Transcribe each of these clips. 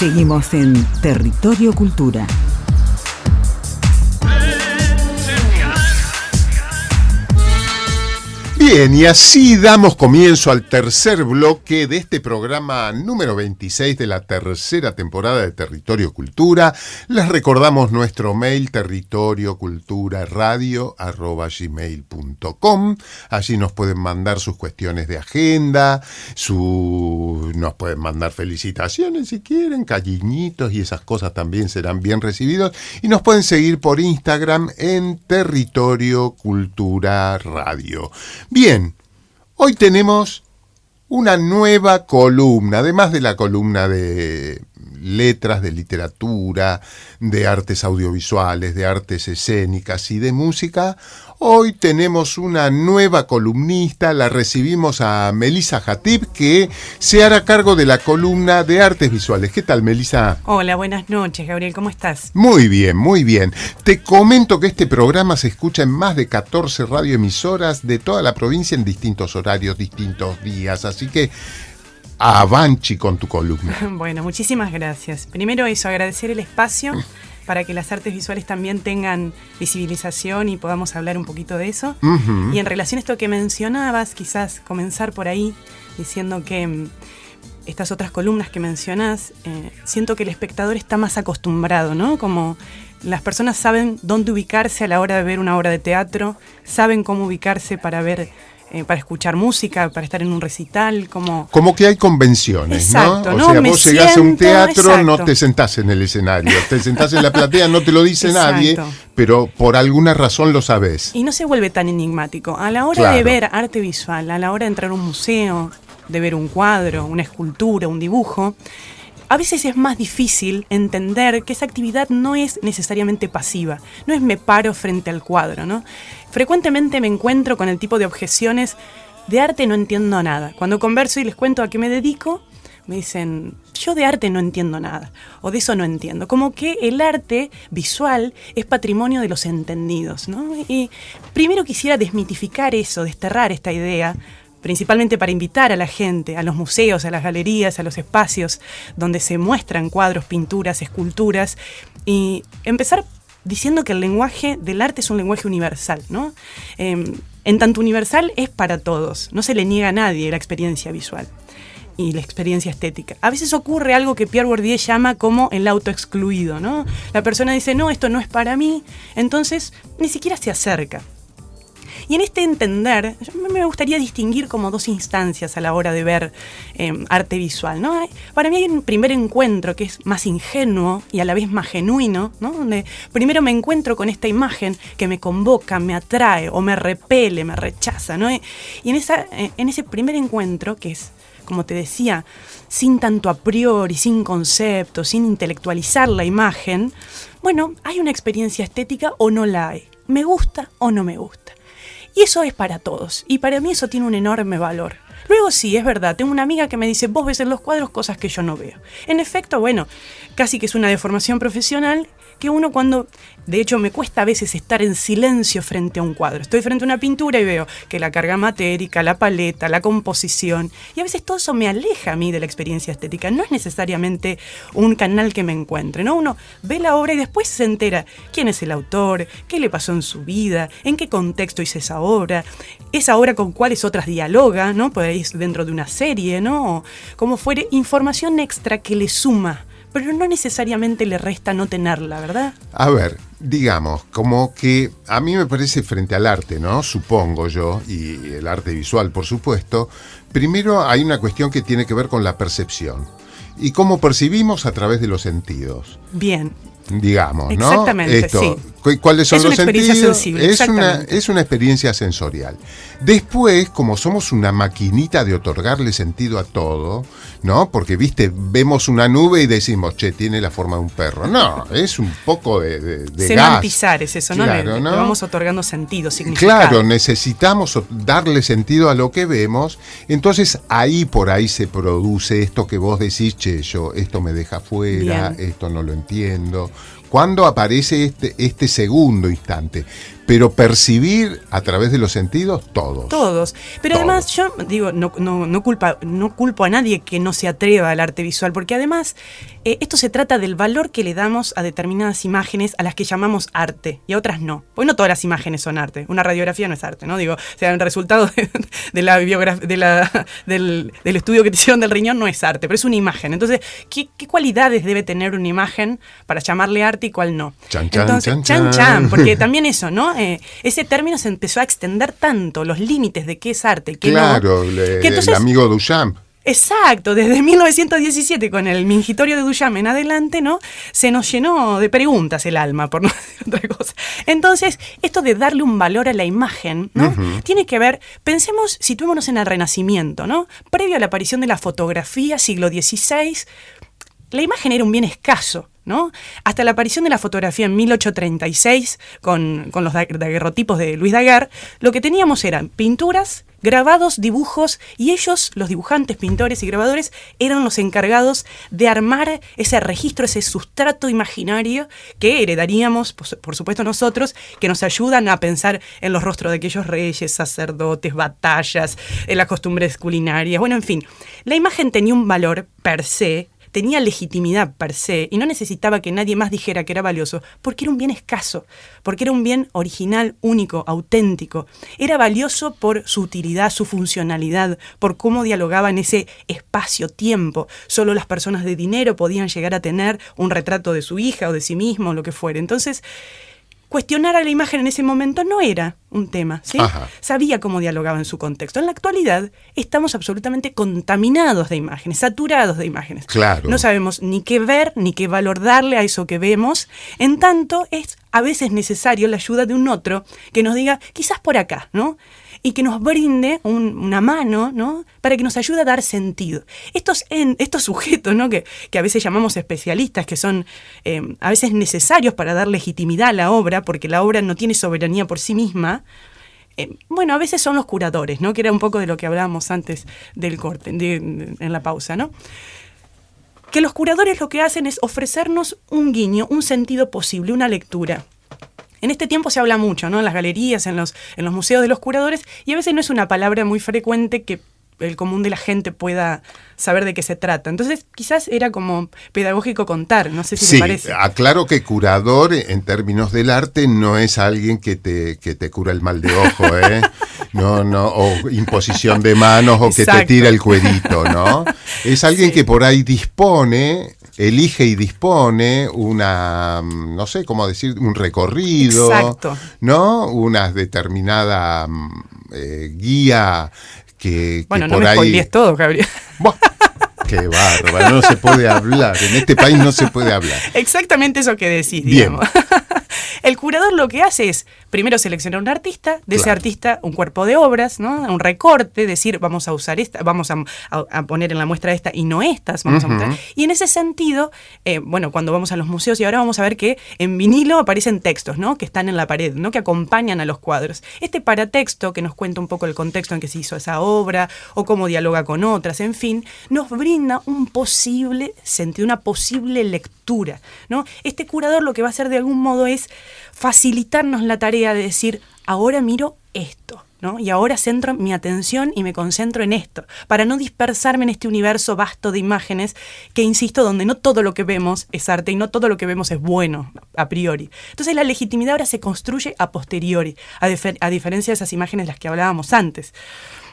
Seguimos en Territorio Cultura. Bien, y así damos comienzo al tercer bloque de este programa número 26 de la tercera temporada de Territorio Cultura. Les recordamos nuestro mail territorioculturaradio.com. Allí nos pueden mandar sus cuestiones de agenda, nos pueden mandar felicitaciones si quieren, cariñitos y esas cosas también serán bien recibidos. Y nos pueden seguir por Instagram en Territorio Cultura Radio. Bien, hoy tenemos una nueva columna, además de la columna de letras, de literatura, de artes audiovisuales, de artes escénicas y de música. Hoy tenemos una nueva columnista, la recibimos a Melisa Hatib, que se hará cargo de la columna de artes visuales. ¿Qué tal, Melisa? Hola, buenas noches, Gabriel, ¿cómo estás? Muy bien, muy bien. Te comento que este programa se escucha en más de 14 radioemisoras de toda la provincia en distintos horarios, distintos días, así que avanchi con tu columna. Bueno, muchísimas gracias. Primero eso, agradecer el espacio para que las artes visuales también tengan visibilización y podamos hablar un poquito de eso. Y en relación a esto que mencionabas, quizás comenzar por ahí diciendo que mm, estas otras columnas que mencionas, eh, siento que el espectador está más acostumbrado, ¿no? Como las personas saben dónde ubicarse a la hora de ver una obra de teatro, saben cómo ubicarse para ver eh, para escuchar música, para estar en un recital, como... Como que hay convenciones, ¿no? O sea, vos llegás a un teatro, no te sentás en el escenario, te sentás en la platea, no te lo dice nadie, pero por alguna razón lo sabes. Y no se vuelve tan enigmático. A la hora de ver arte visual, a la hora de entrar a un museo, de ver un cuadro, una escultura, un dibujo, a veces es más difícil entender que esa actividad no es necesariamente pasiva, no es me paro frente al cuadro, ¿no? Frecuentemente me encuentro con el tipo de objeciones de arte no entiendo nada. Cuando converso y les cuento a qué me dedico, me dicen, yo de arte no entiendo nada, o de eso no entiendo. Como que el arte visual es patrimonio de los entendidos, ¿no? Y primero quisiera desmitificar eso, desterrar esta idea, principalmente para invitar a la gente, a los museos, a las galerías, a los espacios donde se muestran cuadros, pinturas, esculturas, y empezar diciendo que el lenguaje del arte es un lenguaje universal, ¿no? Em, en tanto universal es para todos, no se le niega a nadie la experiencia visual y la experiencia estética. A veces ocurre algo que Pierre Bourdieu llama como el autoexcluido, ¿no? La persona dice, no, esto no es para mí, entonces ni siquiera se acerca. Y en este entender, me gustaría distinguir como dos instancias a la hora de ver em, arte visual. ¿no? Para mí hay un primer encuentro que es más ingenuo y a la vez más genuino, ¿no? donde primero me encuentro con esta imagen que me convoca, me atrae o me repele, me rechaza. ¿no? Y en, esa, eh, en ese primer encuentro, que es, como te decía, sin tanto a priori, sin concepto, sin intelectualizar la imagen, bueno, hay una experiencia estética o no la hay. Me gusta o no me gusta. Y eso es para todos. Y para mí eso tiene un enorme valor. Luego sí, es verdad, tengo una amiga que me dice, vos ves en los cuadros cosas que yo no veo. En efecto, bueno, casi que es una deformación profesional que uno cuando, de hecho me cuesta a veces estar en silencio frente a un cuadro. Estoy frente a una pintura y veo que la carga matérica, la paleta, la composición, y a veces todo eso me aleja a mí de la experiencia estética. No es necesariamente un canal que me encuentre, ¿no? Uno ve la obra y después se entera quién es el autor, qué le pasó en su vida, en qué contexto hizo esa obra, esa obra con cuáles otras dialoga, ¿no? ir dentro de una serie, ¿no? como fuere, información extra que le suma pero no necesariamente le resta no tenerla, ¿verdad? A ver, digamos, como que a mí me parece frente al arte, ¿no? Supongo yo, y el arte visual, por supuesto, primero hay una cuestión que tiene que ver con la percepción y cómo percibimos a través de los sentidos. Bien. Digamos, ¿no? Exactamente, sí. ¿Cuáles son es los una experiencia sentidos? Sensible, es, una, es una experiencia sensorial. Después, como somos una maquinita de otorgarle sentido a todo, ¿no? Porque, viste, vemos una nube y decimos, che, tiene la forma de un perro. No, es un poco de, de, de Semantizar es eso, ¿no? Claro, le, ¿no? le vamos otorgando sentido, significado. Claro, necesitamos darle sentido a lo que vemos. Entonces, ahí por ahí se produce esto que vos decís, che, yo, esto me deja fuera, Bien. esto no lo entiendo ¿Cuándo aparece este, este segundo instante? pero percibir a través de los sentidos todos. Todos. Pero además yo digo, no, no, culpa, no culpo a nadie que no se atreva al arte visual, porque además eh, esto se trata del valor que le damos a determinadas imágenes a las que llamamos arte y a otras no. Porque no todas las imágenes son arte. Una radiografía no es arte, ¿no? Digo, o sea, el resultado de, la de la, del, estudio que te hicieron del riñón no es arte, pero es una imagen. Entonces, ¿qué, cualidades debe tener una imagen para llamarle arte y cuál no? Chan, chan, Entonces, chan, chan, porque también eso, ¿no? Eh, ese término se empezó a extender tanto, los límites de qué es arte, qué claro, no. el amigo Duchamp. Exacto, desde 1917 con el mingitorio de Duchamp en adelante, ¿no? Se nos llenó de preguntas el alma, por no decir otra cosa. Entonces, esto de darle un valor a la imagen, ¿no? Tiene que ver, pensemos, situémonos en el Renacimiento, ¿no? Previo a la aparición de la fotografía, siglo XVI, la imagen era un bien escaso. ¿no? Hasta la aparición de la fotografía en 1836 con, los daguerrotipos de Luis Daguerre, lo que teníamos eran pinturas, grabados, dibujos, y ellos, los dibujantes, pintores y grabadores, eran los encargados de armar ese registro, ese sustrato imaginario que heredaríamos, por supuesto nosotros, que nos ayudan a pensar en los rostros de aquellos reyes, sacerdotes, batallas, en las costumbres culinarias, bueno, en fin, la imagen tenía un valor per se, tenía legitimidad per se y no necesitaba que nadie más dijera que era valioso, porque era un bien escaso, porque era un bien original, único, auténtico. Era valioso por su utilidad, su funcionalidad, por cómo dialogaba en ese espacio-tiempo. Solo las personas de dinero podían llegar a tener un retrato de su hija o de sí mismo, lo que fuera. Entonces, cuestionar a la imagen en ese momento no era un tema, ¿sí? Sabía cómo dialogaba en su contexto. En la actualidad estamos absolutamente contaminados de imágenes, saturados de imágenes. Claro. No sabemos ni qué ver, ni qué valor darle a eso que vemos. En tanto, es a veces necesario la ayuda de un otro que nos diga, quizás por acá, ¿no? Y que nos brinde una mano, ¿no? Para que nos ayude a dar sentido. Estos, estos sujetos, ¿no? Que, que, a veces llamamos especialistas, que son eh, a veces necesarios para dar legitimidad a la obra, porque la obra no tiene soberanía por sí misma, eh, bueno, a veces son los curadores, ¿no? Que era un poco de lo que hablábamos antes del corte, en la pausa, ¿no? Que los curadores lo que hacen es ofrecernos un guiño, un sentido posible, una lectura. En este tiempo se habla mucho, ¿no? En las galerías, en los, en los museos de los curadores, y a veces no es una palabra muy frecuente que el común de la gente pueda saber de qué se trata. Entonces, quizás era como pedagógico contar, no sé si sí, te parece. Aclaro que curador, en términos del arte, no es alguien que te, que te cura el mal de ojo, ¿eh? No, no, o imposición de manos o que te tira el cuerito, ¿no? Es alguien que por ahí dispone elige y dispone una, no sé cómo decir, un recorrido, Exacto. ¿no? Una determinada mm, eh, guía que, bueno, no me todo, Gabriel. Qué bárbaro, no se puede hablar. En este país no se puede hablar. Exactamente eso que decís, digamos. El curador lo que hace es primero seleccionar un artista, de ese artista un cuerpo de obras, ¿no? Un recorte, decir, vamos a usar esta, vamos a, poner en la muestra esta y no estas, vamos a mostrar. Y en ese sentido, eh, bueno, cuando vamos a los museos y ahora vamos a ver que en vinilo aparecen textos, ¿no? Que están en la pared, ¿no? Que acompañan a los cuadros. Este paratexto que nos cuenta un poco el contexto en que se hizo esa obra o cómo dialoga con otras, en fin, nos brinda un posible sentido, una posible lectura, ¿no? Este curador lo que va a hacer de algún modo es facilitarnos la tarea de decir, ahora miro esto. ¿no? Y ahora centro mi atención y me concentro en esto, para no dispersarme en este universo vasto de imágenes que, insisto, donde no todo lo que vemos es arte y no todo lo que vemos es bueno a priori. Entonces la legitimidad ahora se construye a posteriori, a, a diferencia de esas imágenes de las que hablábamos antes.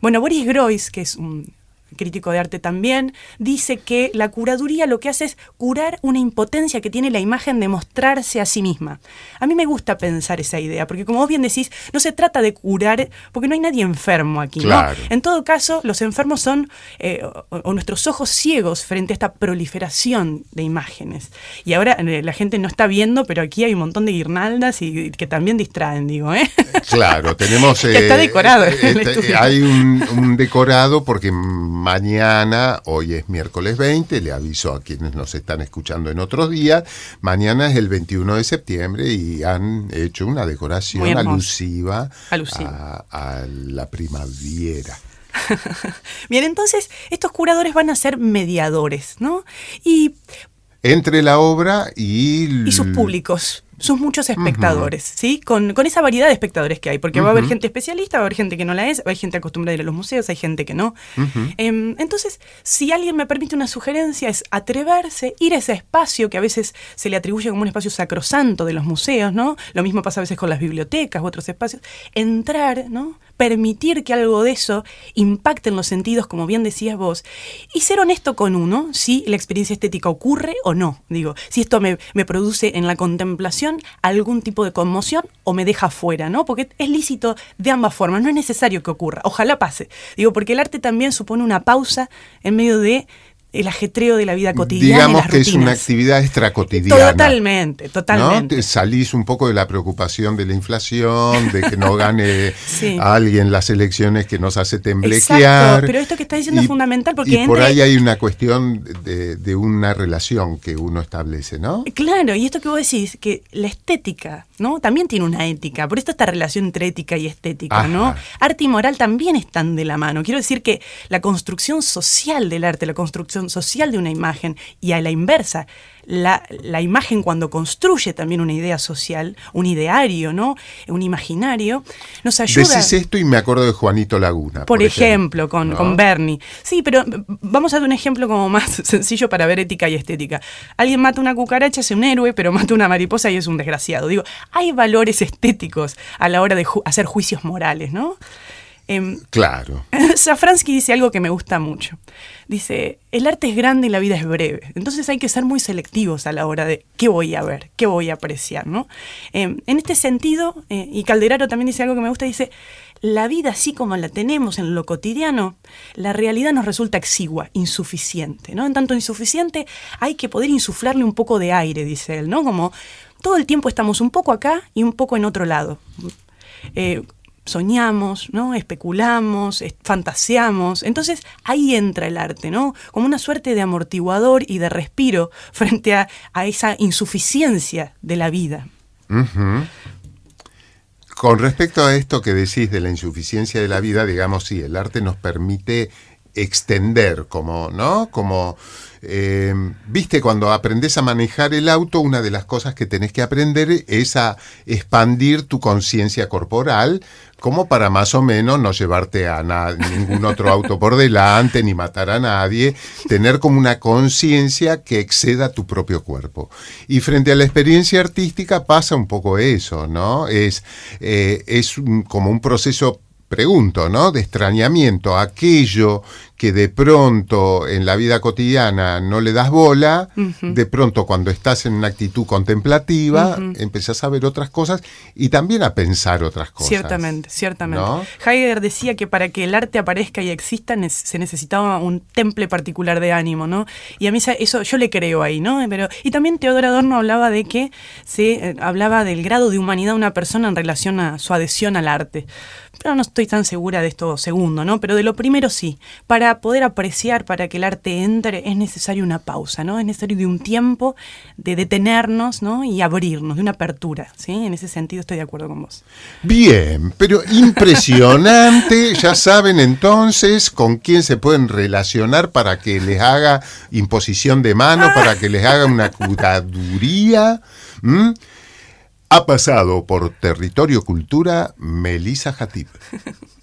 Bueno, Boris Groys, que es un crítico de arte también, dice que la curaduría lo que hace es curar una impotencia que tiene la imagen de mostrarse a sí misma. A mí me gusta pensar esa idea, porque como vos bien decís, no se trata de curar, porque no hay nadie enfermo aquí. En todo caso, los enfermos son eh, o, nuestros ojos ciegos frente a esta proliferación de imágenes. Y ahora eh, la gente no está viendo, pero aquí hay un montón de guirnaldas y que también distraen, digo. ¿eh? Claro, tenemos... está decorado. Este, hay un decorado porque mañana, hoy es miércoles 20, le aviso a quienes nos están escuchando en otros días, mañana es el 21 de septiembre y han hecho una decoración alusiva A, la primavera. Bien, entonces estos curadores van a ser mediadores, ¿no? Y entre la obra y... Y sus públicos sus muchos espectadores, ¿sí? Con, esa variedad de espectadores que hay, porque va a haber gente especialista, va a haber gente que no la es, hay gente acostumbrada a ir a los museos, hay gente que no. Em, entonces, si alguien me permite una sugerencia, es atreverse, ir a ese espacio que a veces se le atribuye como un espacio sacrosanto de los museos, ¿no? Lo mismo pasa a veces con las bibliotecas u otros espacios. Entrar, ¿no? Permitir que algo de eso impacte en los sentidos, como bien decías vos, y ser honesto con uno, si la experiencia estética ocurre o no. Digo, si esto me, me produce en la contemplación algún tipo de conmoción o me deja fuera, ¿no? Porque es lícito de ambas formas, no es necesario que ocurra, ojalá pase. Digo, porque el arte también supone una pausa en medio de el ajetreo de la vida cotidiana. Digamos que es una actividad extracotidiana. Totalmente, totalmente. Salís un poco de la preocupación de la inflación, de que no gane alguien las elecciones que nos hace temblequear. Exacto, pero esto que está diciendo es fundamental porque... Y por ahí hay una cuestión de, una relación que uno establece, ¿no? Claro, y esto que vos decís, que la estética, ¿no? También tiene una ética, por esto esta relación entre ética y estética, ¿no? Arte y moral también están de la mano. Quiero decir que la construcción social del arte, la construcción social de una imagen y a la inversa, la, imagen cuando construye también una idea social, un ideario, ¿no? Un imaginario, nos ayuda. Decís esto y me acuerdo de Juanito Laguna. Por, ejemplo, con, con, Bernie. Sí, pero vamos a dar un ejemplo como más sencillo para ver ética y estética. Alguien mata una cucaracha, es un héroe, pero mata una mariposa y es un desgraciado. Digo, hay valores estéticos a la hora de hacer juicios morales, ¿no? Em, claro. Safransky dice algo que me gusta mucho. Dice, el arte es grande y la vida es breve. Entonces hay que ser muy selectivos a la hora de qué voy a ver, qué voy a apreciar. ¿no? Em, en este sentido, eh, y Calderaro también dice algo que me gusta, dice, la vida así como la tenemos en lo cotidiano, la realidad nos resulta exigua, insuficiente. ¿no? En tanto insuficiente hay que poder insuflarle un poco de aire, dice él, ¿no? Como todo el tiempo estamos un poco acá y un poco en otro lado. Eh, soñamos, ¿no? especulamos, fantaseamos. Entonces ahí entra el arte, ¿no? Como una suerte de amortiguador y de respiro frente a, esa insuficiencia de la vida. Con respecto a esto que decís de la insuficiencia de la vida, digamos, sí, el arte nos permite extender, como, ¿no? Como, eh, viste, cuando aprendes a manejar el auto, una de las cosas que tenés que aprender es a expandir tu conciencia corporal, como para más o menos no llevarte a ningún otro auto por delante, ni matar a nadie, tener como una conciencia que exceda tu propio cuerpo. Y frente a la experiencia artística pasa un poco eso, ¿no? Es, eh, es como un proceso pregunto, ¿no? De extrañamiento, aquello que de pronto en la vida cotidiana no le das bola, de pronto cuando estás en una actitud contemplativa, empezás a ver otras cosas y también a pensar otras cosas. Ciertamente, ciertamente. Heidegger decía que para que el arte aparezca y exista se necesitaba un temple particular de ánimo, ¿no? Y a mí eso yo le creo ahí, ¿no? Pero, y también Teodoro Adorno hablaba de que se eh, hablaba del grado de humanidad de una persona en relación a su adhesión al arte. Pero no estoy tan segura de esto segundo, ¿no? Pero de lo primero sí. Para poder apreciar, para que el arte entre, es necesario una pausa, ¿no? Es necesario de un tiempo de detenernos, ¿no? Y abrirnos, de una apertura, ¿sí? En ese sentido estoy de acuerdo con vos. Bien, pero impresionante. ya saben entonces con quién se pueden relacionar para que les haga imposición de mano, para que les haga una curaduría. Ha pasado por Territorio Cultura Melisa Jatib.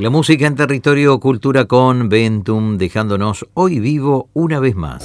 La música en territorio cultura con Ventum, dejándonos hoy vivo una vez más.